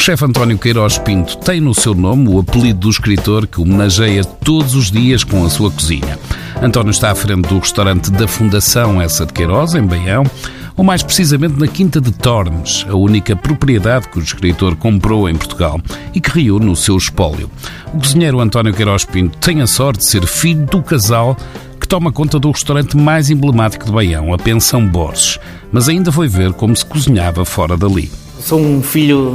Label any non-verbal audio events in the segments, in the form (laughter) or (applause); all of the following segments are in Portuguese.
chefe António Queiroz Pinto tem no seu nome o apelido do escritor que homenageia todos os dias com a sua cozinha. António está à frente do restaurante da Fundação Essa de Queiroz, em Baião, ou mais precisamente na Quinta de Tormes, a única propriedade que o escritor comprou em Portugal e que riu no seu espólio. O cozinheiro António Queiroz Pinto tem a sorte de ser filho do casal que toma conta do restaurante mais emblemático de Baião, a Pensão Borges, mas ainda foi ver como se cozinhava fora dali. Sou um filho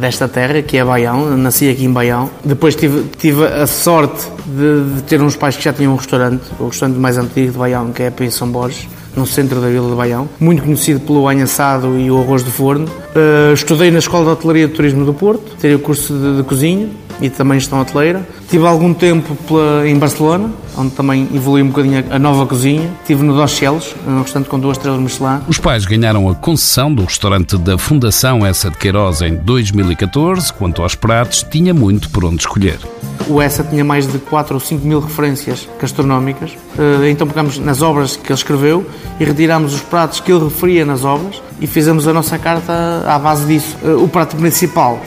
desta terra, que é Baião, nasci aqui em Baião. Depois tive, tive a sorte de, de, ter uns pais que já tinham um restaurante, o restaurante mais antigo de Baião, que é a Pensão Borges no centro da Vila de Baião, muito conhecido pelo banho assado e o arroz de forno. Uh, estudei na Escola de Hotelaria de Turismo do Porto, tirei o curso de, de cozinha e também gestão hoteleira. Tive algum tempo pela, em Barcelona, onde também evolui um bocadinho a, nova cozinha. Tive no Dos Cielos, um restaurante com duas estrelas Michelin. Os pais ganharam a concessão do restaurante da Fundação Essa de Queiroz em 2014. Quanto aos pratos, tinha muito por onde escolher. O Essa tinha mais de 4 ou 5 mil referências gastronómicas. Eh, então pegamos nas obras que ele escreveu e retirámos os pratos que ele referia nas obras e fizemos a nossa carta à base disso. Eh, o prato principal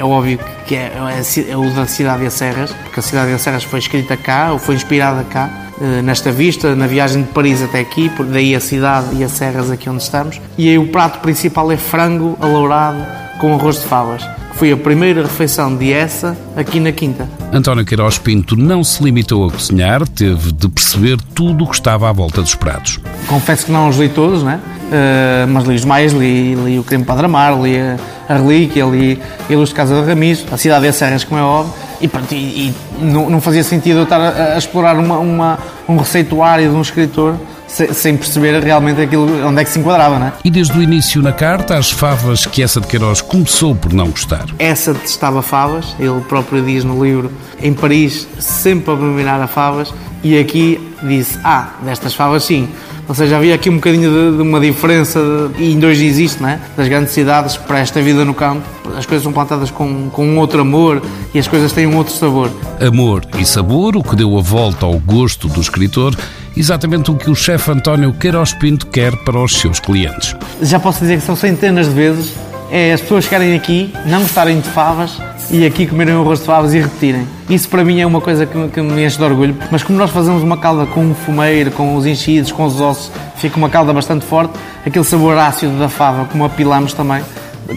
é, óbvio que é, é, é o da Cidade de Serras, porque a Cidade de Serras foi escrita cá, ou foi inspirada cá, eh, nesta vista, na viagem de Paris até aqui, daí a cidade e as serras aqui onde estamos. E aí o prato principal é frango alourado com arroz de favas. Foi a primeira refeição de essa aqui na Quinta. António Queiroz Pinto não se limitou a cozinhar, teve de perceber tudo o que estava à volta dos pratos. Confesso que não os li todos, né? Uh, mas li os mais, li, li o Creme Padre Amar, li a, a Relíquia, li a Luz de Casa de Ramiz, a Cidade de Serras, como é óbvio, e, pronto, e, e não, não, fazia sentido eu estar a, a explorar uma, uma, um receituário de um escritor sem perceber realmente aquilo, onde é que se enquadrava, não é? E desde o início na carta, as favas que essa de Queiroz começou por não gostar. Essa detestava favas, ele próprio diz no livro, em Paris, sempre a abominar a favas, e aqui disse, ah, destas favas sim. Ou seja, havia aqui um bocadinho de, de uma diferença, e ainda hoje existe, não é? Das grandes cidades para esta vida no campo, as coisas são plantadas com, com um outro amor e as coisas têm um outro sabor. Amor e sabor, o que deu a volta ao gosto do escritor exatamente o que o chefe António Queiroz Pinto quer para os seus clientes. Já posso dizer que são centenas de vezes é as pessoas chegarem aqui, não gostarem de favas e aqui comerem o arroz de favas e repetirem. Isso para mim é uma coisa que, que, me enche de orgulho. Mas como nós fazemos uma calda com o fumeiro, com os enchidos, com os ossos, fica uma calda bastante forte, aquele sabor ácido da fava, como apilamos também,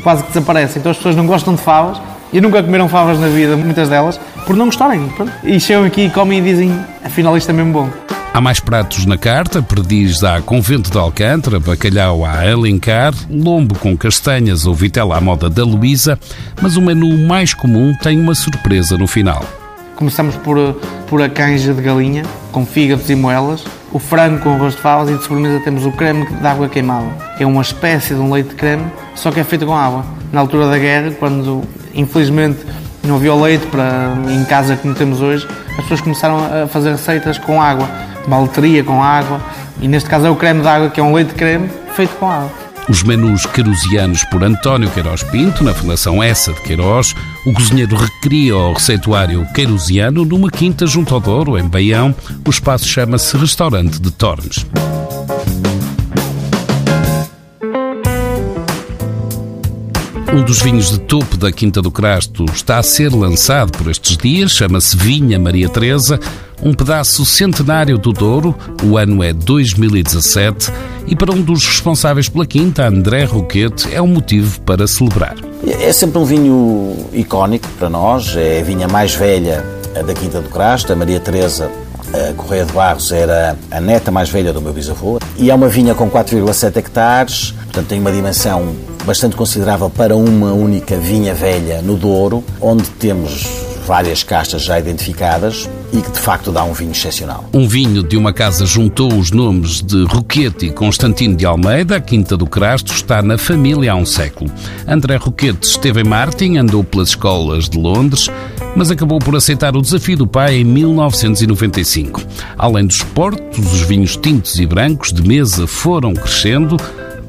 quase que desaparece. Então as pessoas não gostam de favas e nunca comeram favas na vida, muitas delas, por não gostarem. E chegam aqui comem e dizem, afinal isto é mesmo bom. Há mais pratos na carta, perdiz à Convento de Alcântara, bacalhau à Alencar, lombo com castanhas ou vitela à moda da Luísa, mas o menu mais comum tem uma surpresa no final. Começamos por, por a canja de galinha, com fígados e moelas, o frango com arroz de favas e de sobremesa temos o creme de água queimada. É uma espécie de um leite de creme, só que é feito com água. Na altura da guerra, quando infelizmente não havia leite para, em casa como temos hoje, as pessoas começaram a fazer receitas com água uma letria com água e neste caso é o creme de água que é um leite creme feito com água. Os menus querusianos por António Queiroz Pinto, na Fundação Essa de Queiroz, o cozinheiro recria o receituário queirusiano numa quinta junto ao Douro, em Baião. O espaço chama-se Restaurante de Tormes. Um dos vinhos de topo da Quinta do Crasto está a ser lançado por estes dias, chama-se Vinha Maria Teresa, um pedaço centenário do Douro, o ano é 2017, e para um dos responsáveis pela Quinta, André Roquete, é um motivo para celebrar. É sempre um vinho icónico para nós, é a vinha mais velha da Quinta do Crasto, a Maria Teresa Correia de Barros era a neta mais velha do meu bisavô e é uma vinha com 4,7 hectares, portanto tem uma dimensão bastante considerável para uma única vinha velha no Douro, onde temos várias castas já identificadas e que de facto dá um vinho excepcional. Um vinho de uma casa juntou os nomes de Roquete e Constantino de Almeida, a Quinta do Crasto está na família há um século. André Roquete esteve em Martin, andou pelas escolas de Londres, mas acabou por aceitar o desafio do pai em 1995. Além dos portos, os vinhos tintos e brancos de mesa foram crescendo,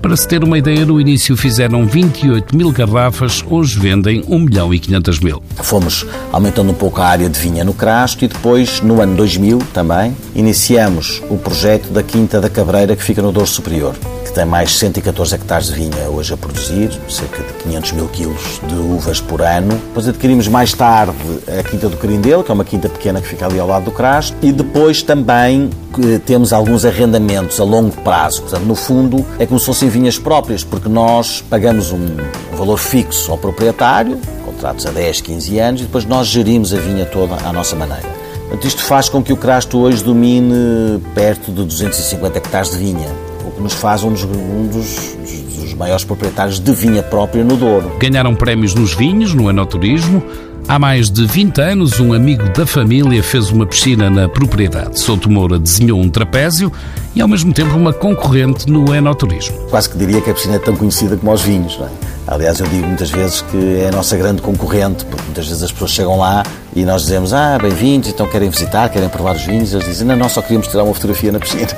para se ter uma ideia, no início fizeram 28 mil garrafas, hoje vendem 1 milhão e 500 mil. Fomos aumentando um pouco a área de vinha no Crasto e depois, no ano 2000 também, iniciamos o projeto da Quinta da Cabreira, que fica no Douro Superior, tem mais 114 hectares de vinha hoje a produzir, cerca de 500 mil quilos de uvas por ano. Depois adquirimos mais tarde a Quinta do Carindelo, que é uma quinta pequena que fica ali ao lado do Crasto, e depois também eh, temos alguns arrendamentos a longo prazo. Portanto, no fundo, é como se fossem vinhas próprias, porque nós pagamos um valor fixo ao proprietário, contratos a 10, 15 anos, e depois nós gerimos a vinha toda à nossa maneira. Portanto, isto faz com que o Crasto hoje domine perto de 250 hectares de vinha nos faz um dos, um dos, dos maiores proprietários de vinha própria no Douro. Ganharam prémios nos vinhos, no enoturismo. Há mais de 20 anos, um amigo da família fez uma piscina na propriedade. Souto Moura desenhou um trapézio e, ao mesmo tempo, uma concorrente no enoturismo. Quase que diria que a piscina é tão conhecida como os vinhos. Não é? Aliás, eu digo muitas vezes que é a nossa grande concorrente, porque muitas vezes as pessoas chegam lá e nós dizemos: Ah, bem-vindos, então querem visitar, querem provar os vinhos. Eles dizem: Não, nós só queríamos tirar uma fotografia na piscina.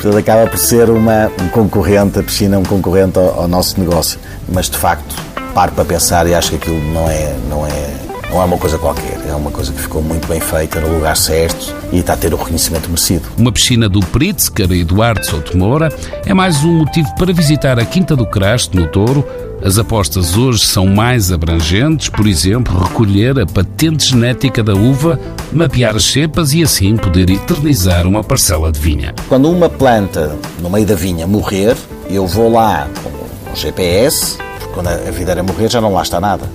Portanto, acaba por ser uma, um concorrente, a piscina é um concorrente ao, ao, nosso negócio. Mas, de facto, paro para pensar e acho que aquilo não é, não, é, não é uma coisa qualquer. É uma coisa que ficou muito bem feita, no lugar certo e está a ter o reconhecimento merecido. Uma piscina do Pritzker Eduardo Souto Moura é mais um motivo para visitar a Quinta do Crasto, no Touro, as apostas hoje são mais abrangentes, por exemplo, recolher a patente genética da uva, mapear as cepas e assim poder eternizar uma parcela de vinha. Quando uma planta no meio da vinha morrer, eu vou lá com um GPS, porque quando a videira morrer já não lá está nada.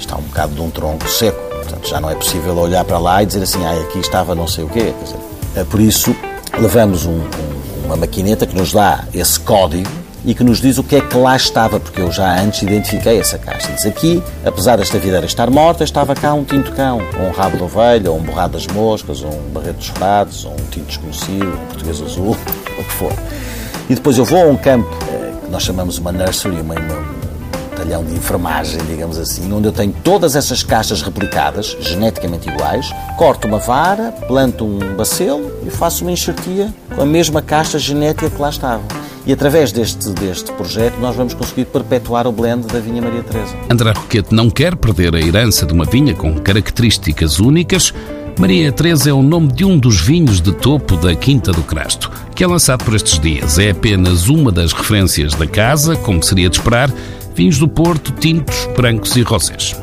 Está um bocado de um tronco seco. Portanto, já não é possível olhar para lá e dizer assim, ah, aqui estava não sei o quê. É por isso, levamos um, um, uma maquineta que nos dá esse código e que nos diz o que é que lá estava, porque eu já antes identifiquei essa caixa. Diz aqui, apesar desta videira estar morta, estava cá um tinto cão, ou um rabo de ovelha, ou um borrado das moscas, ou um barreto dos frados, ou um tinto desconhecido, um português azul, (laughs) o que for. E depois eu vou a um campo eh, que nós chamamos uma nursery, uma, uma, um talhão de enfermagem, digamos assim, onde eu tenho todas essas caixas replicadas, geneticamente iguais, corto uma vara, planto um bacelo e faço uma enxertia com a mesma caixa genética que lá estava. E através deste, deste projeto nós vamos conseguir perpetuar o blend da vinha Maria Teresa. André Roquete não quer perder a herança de uma vinha com características únicas. Maria Teresa é o nome de um dos vinhos de topo da Quinta do Crasto, que é lançado por estes dias. É apenas uma das referências da casa, como seria de esperar, vinhos do Porto, tintos, brancos e rosés.